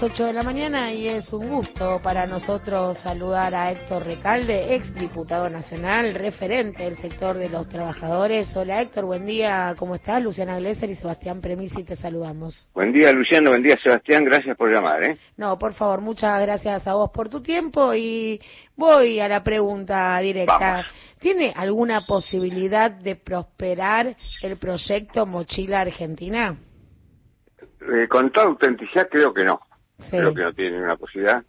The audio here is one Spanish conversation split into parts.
8 de la mañana y es un gusto para nosotros saludar a Héctor Recalde, ex diputado nacional, referente del sector de los trabajadores. Hola Héctor, buen día, ¿cómo estás? Luciana Glesser y Sebastián Premisi te saludamos. Buen día Luciano, buen día Sebastián, gracias por llamar. ¿eh? No, por favor, muchas gracias a vos por tu tiempo y voy a la pregunta directa. ¿Tiene alguna posibilidad de prosperar el proyecto Mochila Argentina? Eh, con toda autenticidad creo que no. Creo que no tiene ninguna posibilidad.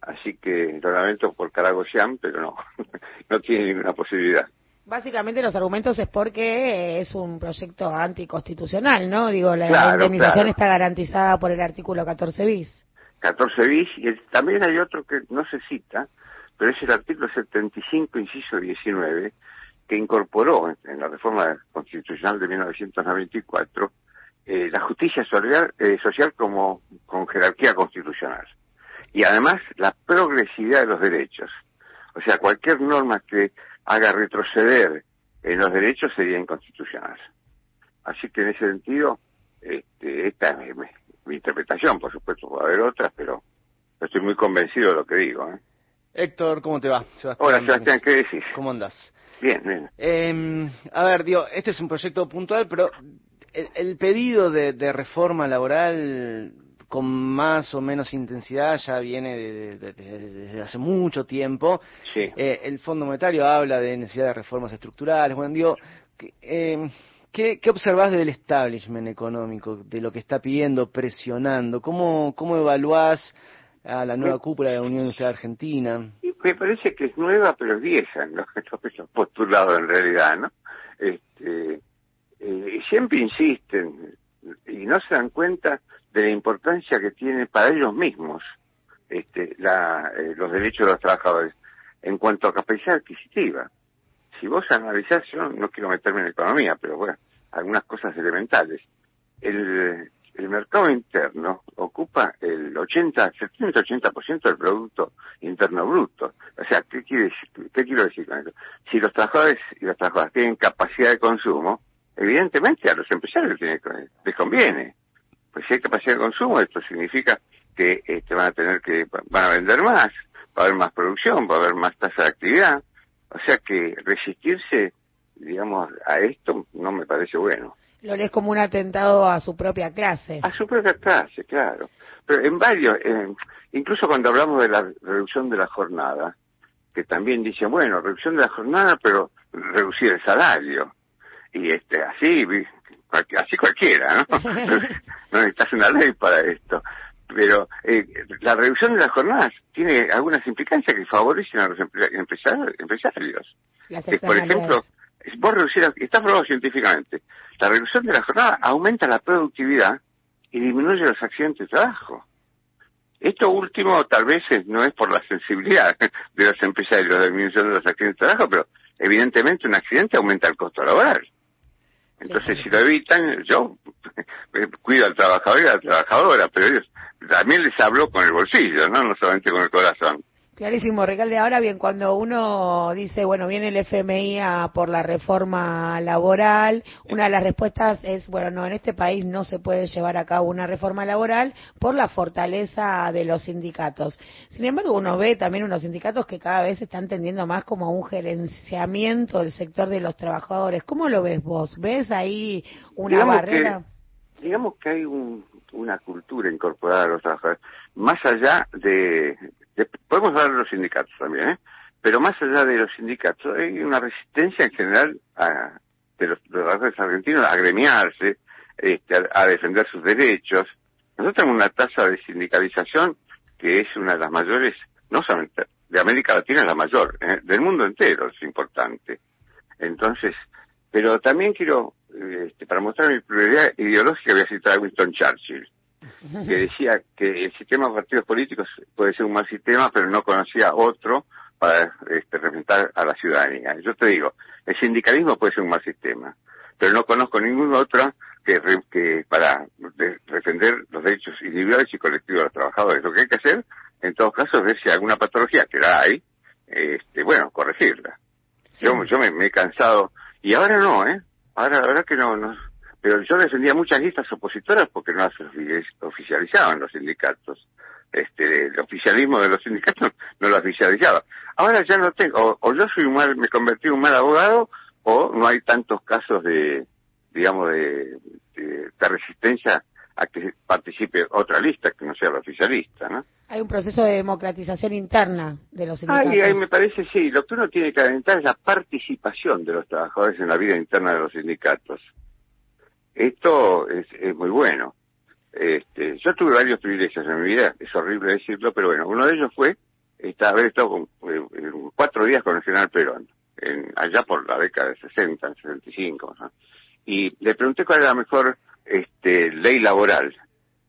Así que lo lamento por Caragoyán, pero no, no tiene ninguna posibilidad. Básicamente los argumentos es porque es un proyecto anticonstitucional, ¿no? Digo, la indemnización está garantizada por el artículo 14 bis. 14 bis, y también hay otro que no se cita, pero es el artículo 75, inciso 19, que incorporó en la reforma constitucional de 1994 eh, la justicia social, eh, social como con jerarquía constitucional. Y además la progresividad de los derechos. O sea, cualquier norma que haga retroceder en los derechos sería inconstitucional. Así que en ese sentido, este, esta es mi, interpretación, por supuesto, puede haber otras, pero estoy muy convencido de lo que digo. ¿eh? Héctor, ¿cómo te va? Hola, Sebastián, ¿qué decís? ¿Cómo andas? Bien, bien. Eh, a ver, digo, este es un proyecto puntual, pero el, pedido de, reforma laboral con más o menos intensidad ya viene desde hace mucho tiempo. Eh, el Fondo Monetario habla de necesidad de reformas estructurales. Bueno, digo, eh, ¿qué, ¿qué observás del establishment económico, de lo que está pidiendo, presionando? ¿Cómo, cómo evaluás a la nueva cúpula de la Unión Industrial Argentina? me parece que es nueva, pero es vieja, ¿no? postulado en realidad, ¿no? Este, eh, siempre insisten y no se dan cuenta de la importancia que tiene para ellos mismos este, la, eh, los derechos de los trabajadores en cuanto a capacidad adquisitiva. Si vos analizás, yo no, quiero meterme en economía, pero bueno, algunas cosas elementales. El, el mercado interno ocupa el 80, 70-80% del Producto Interno Bruto. O sea, ¿qué, quiere, ¿qué quiero decir con eso? Si los trabajadores y las trabajadoras tienen capacidad de consumo, evidentemente a los empresarios les conviene. Pues si hay capacidad de consumo, esto significa que este, van a tener que, van a vender más, va a haber más producción, va a haber más tasa de actividad. O sea que resistirse, digamos, a esto no me parece bueno. Lo lees como un atentado a su propia clase. A su propia clase, claro. Pero en varios, incluso cuando hablamos de la reducción de la jornada, que también dicen, bueno, reducción de la jornada, pero reducir el salario y este así así cualquiera no no necesitas una ley para esto. Pero eh, la reducción de las jornadas tiene algunas implicancias que favorecen a los empresarios, empresarios. por ejemplo vos reducir está probado científicamente la reducción de la jornada aumenta la productividad y disminuye los accidentes de trabajo. Esto último tal vez no es por la sensibilidad de los empresarios de disminución de los accidentes de trabajo pero evidentemente un accidente aumenta el costo laboral entonces, si lo evitan, yo cuido al trabajador y a la trabajadora, pero ellos también les hablo con el bolsillo, ¿no? No solamente con el corazón. Clarísimo, Recalde. Ahora bien, cuando uno dice, bueno, viene el FMI a por la reforma laboral, una de las respuestas es, bueno, no, en este país no se puede llevar a cabo una reforma laboral por la fortaleza de los sindicatos. Sin embargo, uno ve también unos sindicatos que cada vez están tendiendo más como a un gerenciamiento del sector de los trabajadores. ¿Cómo lo ves vos? ¿Ves ahí una barrera? digamos que hay una cultura incorporada a los trabajadores, más allá de, podemos hablar de los sindicatos también, ¿eh? pero más allá de los sindicatos hay una resistencia en general a, de los trabajadores argentinos a gremiarse, este, a, defender sus derechos. Nosotros tenemos una tasa de sindicalización que es una de las mayores, no solamente de América Latina, es la mayor, ¿eh? del mundo entero es importante. Entonces, pero también quiero, este, para mostrar mi prioridad ideológica, voy a citar a Winston Churchill que decía que el sistema de partidos políticos puede ser un mal sistema, pero no conocía otro para este, representar a la ciudadanía. Yo te digo, el sindicalismo puede ser un mal sistema, pero no conozco ningún otro que, que para defender los derechos individuales y colectivos de los trabajadores. Lo que hay que hacer, en todos casos, es ver si alguna patología, que la hay, este, bueno, corregirla. Yo, yo me, me, he cansado, y ahora no, ¿eh? Ahora, ahora que no, no pero yo defendía muchas listas opositoras porque no las oficializaban los sindicatos. este, el oficialismo de los sindicatos no lo oficializaba. Ahora ya no tengo, o, yo soy un mal, me convertí en un mal abogado, o no hay tantos casos de, digamos, de, de, resistencia a que participe otra lista que no sea la oficialista, ¿no? Hay un proceso de democratización interna de los sindicatos. Ahí, ahí me parece, sí. Lo que uno tiene que alentar es la participación de los trabajadores en la vida interna de los sindicatos. Esto es, es muy bueno. Este, yo tuve varios privilegios en mi vida, es horrible decirlo, pero bueno, uno de ellos fue esta, haber estado con, eh, cuatro días con el general Perón, en, allá por la década de 60, 65. ¿no? Y le pregunté cuál era la mejor este, ley laboral.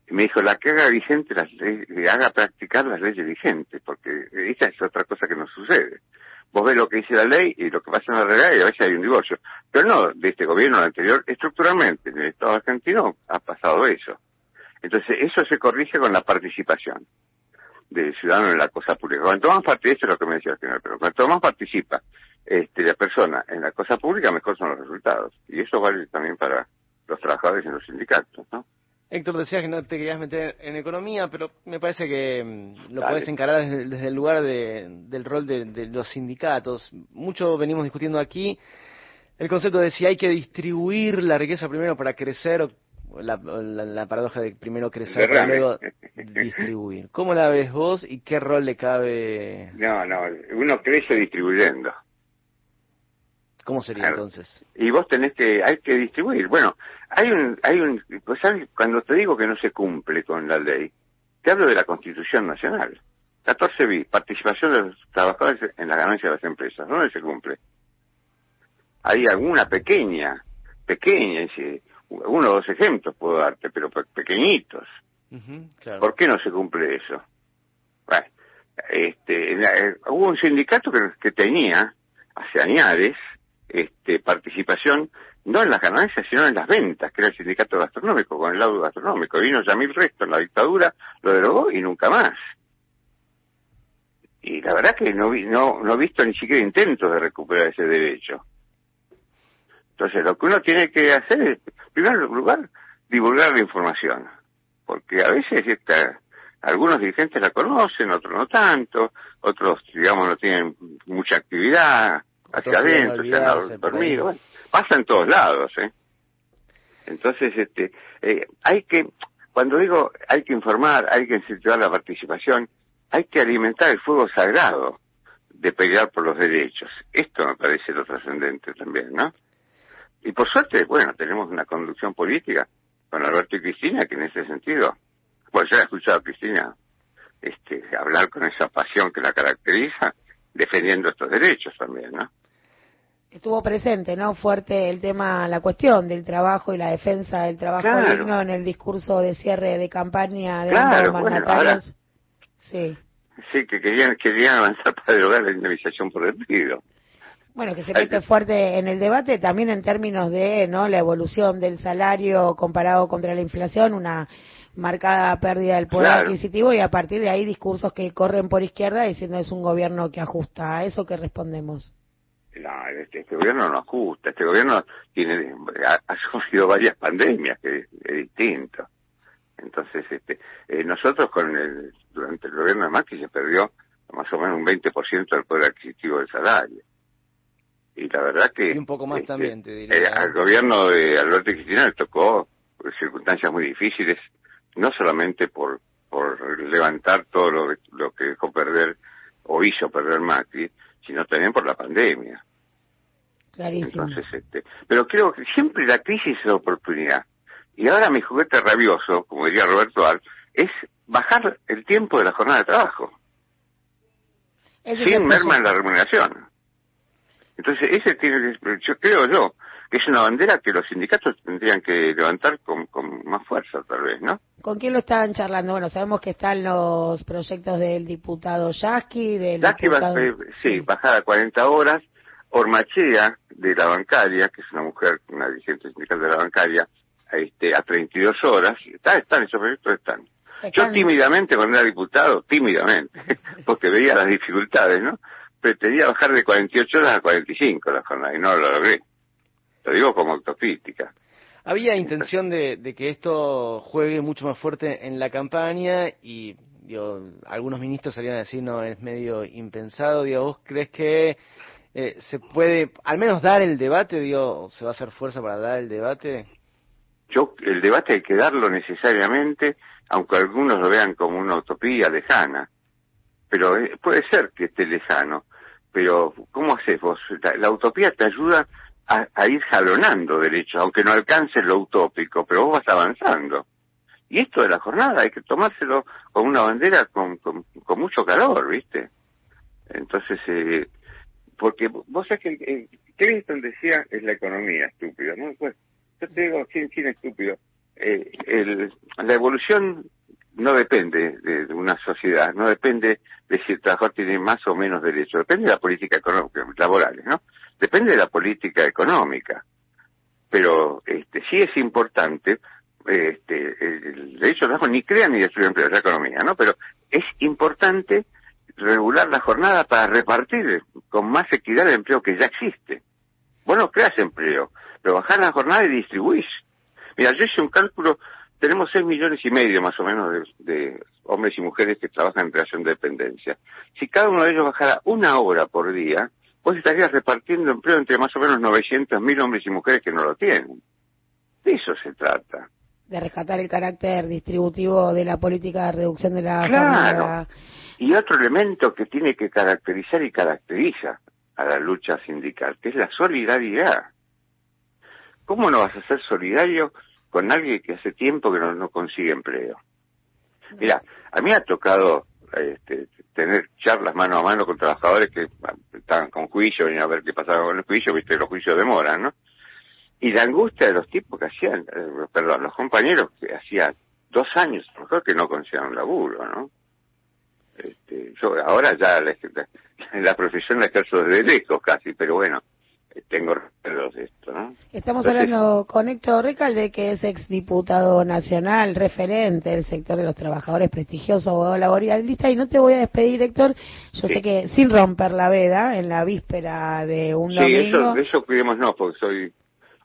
Y me dijo, la que haga vigente, las leyes, haga practicar las leyes vigentes, porque esa es otra cosa que nos sucede. Vos ves lo que dice la ley y lo que pasa en la realidad y a veces hay un divorcio. Pero no de este gobierno anterior, estructuralmente en el Estado argentino ha pasado eso. Entonces, eso se corrige con la participación del ciudadano en la cosa pública. Cuanto más participa, eso es lo que me decía el señor, pero cuanto más participa este, la persona en la cosa pública, mejor son los resultados. Y eso vale también para los trabajadores en los sindicatos, ¿no? Héctor, decías que no te querías meter en economía, pero me parece que mm, lo puedes encarar desde, el lugar del rol de, de, los sindicatos. Mucho venimos discutiendo aquí el concepto de si hay que distribuir la riqueza primero para crecer o la, la, paradoja de primero crecer y luego distribuir. ¿Cómo la ves vos y qué rol le cabe? No, no, uno crece distribuyendo. ¿Cómo sería entonces? Y vos tenés que, hay que distribuir. Bueno, hay un, hay un, pues ¿sabes? cuando te digo que no se cumple con la ley, te hablo de la Constitución Nacional. 14 b participación de los trabajadores en la ganancia de las empresas. ¿Dónde se cumple? Hay alguna pequeña, pequeña, uno o dos ejemplos puedo darte, pero pequeñitos. ¿Por qué no se cumple eso? Bueno, este, eh, hubo un sindicato que, que tenía, hace años, este, participación, no en las ganancias, sino en las ventas, que era el sindicato gastronómico, con el lado gastronómico. Vino Yamil Resto en la dictadura, lo derogó y nunca más. Y la verdad que no, no, no he visto ni siquiera intentos de recuperar ese derecho. Entonces, lo que uno tiene que hacer es, en primer lugar, divulgar la información. Porque a veces esta, algunos dirigentes la conocen, otros no tanto, otros, digamos, no tienen mucha actividad hacia adentro, se han dormido. Bueno, pasa en todos lados, ¿eh? Entonces, este, eh, hay que, cuando digo hay que informar, hay que incentivar la participación, hay que alimentar el fuego sagrado de pelear por los derechos. Esto me parece lo trascendente también, ¿no? Y por suerte, bueno, tenemos una conducción política con Alberto y Cristina que en ese sentido, pues yo he escuchado a Cristina este, hablar con esa pasión que la caracteriza, defendiendo estos derechos también, ¿no? Estuvo presente, ¿no? Fuerte el tema, la cuestión del trabajo y la defensa del trabajo digno en el discurso de cierre de campaña de claro, mandatarios. sí. Sí, que querían, querían avanzar para derogar la indemnización por despido. Bueno, que se mete fuerte en el debate también en términos de no la evolución del salario comparado contra la inflación, una marcada pérdida del poder adquisitivo y a partir de ahí discursos que corren por izquierda diciendo es un gobierno que ajusta. ¿A eso que respondemos? No, este, este, gobierno no ajusta. Este gobierno tiene ha, sufrido varias pandemias, que es, distinto. Entonces, este, eh, nosotros con el, durante el gobierno de Macri se perdió más o menos un 20% del poder adquisitivo del salario y la verdad que... Y un poco más este, también, te diría. Eh, al gobierno de Alberto Cristina le tocó circunstancias muy difíciles, no solamente por, por levantar todo lo, lo que dejó perder o hizo perder Macri, sino también por la pandemia. Clarísimo. Entonces, este, pero creo que siempre la crisis es oportunidad. Y ahora mi juguete rabioso, como diría Roberto Al, es bajar el tiempo de la jornada de trabajo. sin merma en la remuneración. Entonces, ese tiene, yo creo yo, que es una bandera que los sindicatos tendrían que levantar con, con más fuerza, tal vez, ¿no? ¿Con quién lo están charlando? Bueno, sabemos que están los proyectos del diputado Yasky, del Yasky diputado... va, sí, bajada a 40 horas. Ormachea, de la bancaria, que es una mujer, una dirigente sindical de la bancaria, este, a 32 horas. Está, están, esos proyectos están. Yo tímidamente, cuando era diputado, tímidamente, porque veía las dificultades, ¿no? pretendía bajar de 48 horas a 45 la jornada y no lo logré. Lo digo como autocrítica. Había intención de, que esto juegue mucho más fuerte en la campaña y digo, algunos ministros salían a decir, no, es medio impensado, digo, ¿vos crees que eh, se puede al menos dar el debate, digo, se va a hacer fuerza para dar el debate? Yo, el debate hay que darlo necesariamente, aunque algunos lo vean como una utopía lejana. Pero eh, puede ser que esté lejano. Pero, ¿cómo haces vos? La, utopía te ayuda a, ir jalonando derechos, aunque no alcances lo utópico, pero vos vas avanzando. Y esto de la jornada hay que tomárselo con una bandera con, con, mucho calor, ¿viste? Entonces, eh, porque vos sabés que eh, Clinton decía es la economía estúpida, ¿no? Pues, yo te digo, sin, sin estúpido, eh, el, la evolución no depende de, una sociedad, no depende de si el trabajador tiene más o menos derechos, depende de la política económica, laborales, ¿no? Depende de la política económica. Pero este, sí es importante, este, derecho al trabajo ni crea ni destruye empleo, es la economía, ¿no? Pero es importante regular la jornada para repartir con más equidad el empleo que ya existe. Vos no creas empleo, pero bajar la jornada y distribuís. Mira, yo hice un cálculo, tenemos seis millones y medio más o menos de, hombres y mujeres que trabajan en relación de dependencia. Si cada uno de ellos bajara una hora por día, vos estarías repartiendo empleo entre más o menos 900 mil hombres y mujeres que no lo tienen. De eso se trata. De rescatar el carácter distributivo de la política de reducción de la claro. Y otro elemento que tiene que caracterizar y caracteriza a la lucha sindical, que es la solidaridad. ¿Cómo no vas a ser solidario con alguien que hace tiempo que no, consigue empleo? Mira, a mí ha tocado este, tener charlas mano a mano con trabajadores que juicio, venían a ver qué pasaba con el juicio, viste, los juicios demoran, ¿no? Y la angustia de los tipos que hacían, eh, perdón, los compañeros que hacían dos años, mejor que no conseguían un laburo, ¿no? Este, yo ahora ya la, la profesión la ejerzo desde lejos casi, pero bueno, tengo esto, ¿no? Estamos hablando con Héctor Recalde, que es exdiputado nacional, referente del sector de los trabajadores, prestigioso abogado laboralista, y no te voy a despedir, Héctor, yo sé que sin romper la veda, en la víspera de un domingo... Sí, eso, eso no, porque soy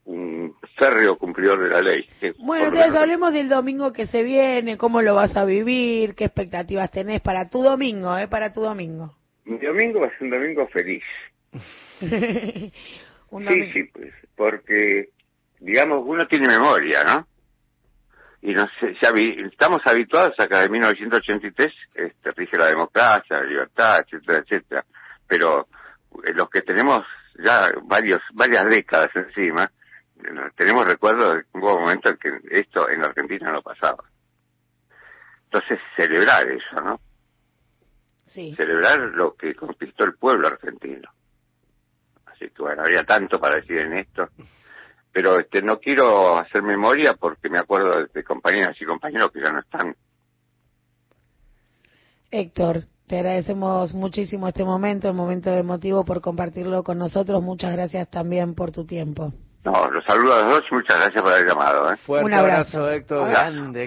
un férreo cumplidor de la ley. Bueno, entonces hablemos del domingo que se viene, cómo lo vas a vivir, qué expectativas tenés para tu domingo, ¿eh? Para tu domingo. Mi domingo va a ser un domingo feliz. Sí, sí, pues, porque, digamos, uno tiene memoria, ¿no? Y no sé, ya estamos habituados a que de 1983 este, rige la democracia, la libertad, etcétera, etcétera. Pero eh, los que tenemos ya varios, varias décadas encima, tenemos recuerdos de un momento en que esto en Argentina no pasaba. Entonces, celebrar eso, ¿no? Sí. Celebrar lo que conquistó el pueblo argentino. Así que bueno, había tanto para decir en esto. Pero este no quiero hacer memoria porque me acuerdo de, compañeras y compañeros que ya no están. Héctor, te agradecemos muchísimo este momento, el momento emotivo por compartirlo con nosotros. Muchas gracias también por tu tiempo. No, los saludo a los dos y muchas gracias por haber llamado. ¿eh? Fuerte Un abrazo, Héctor. Grande.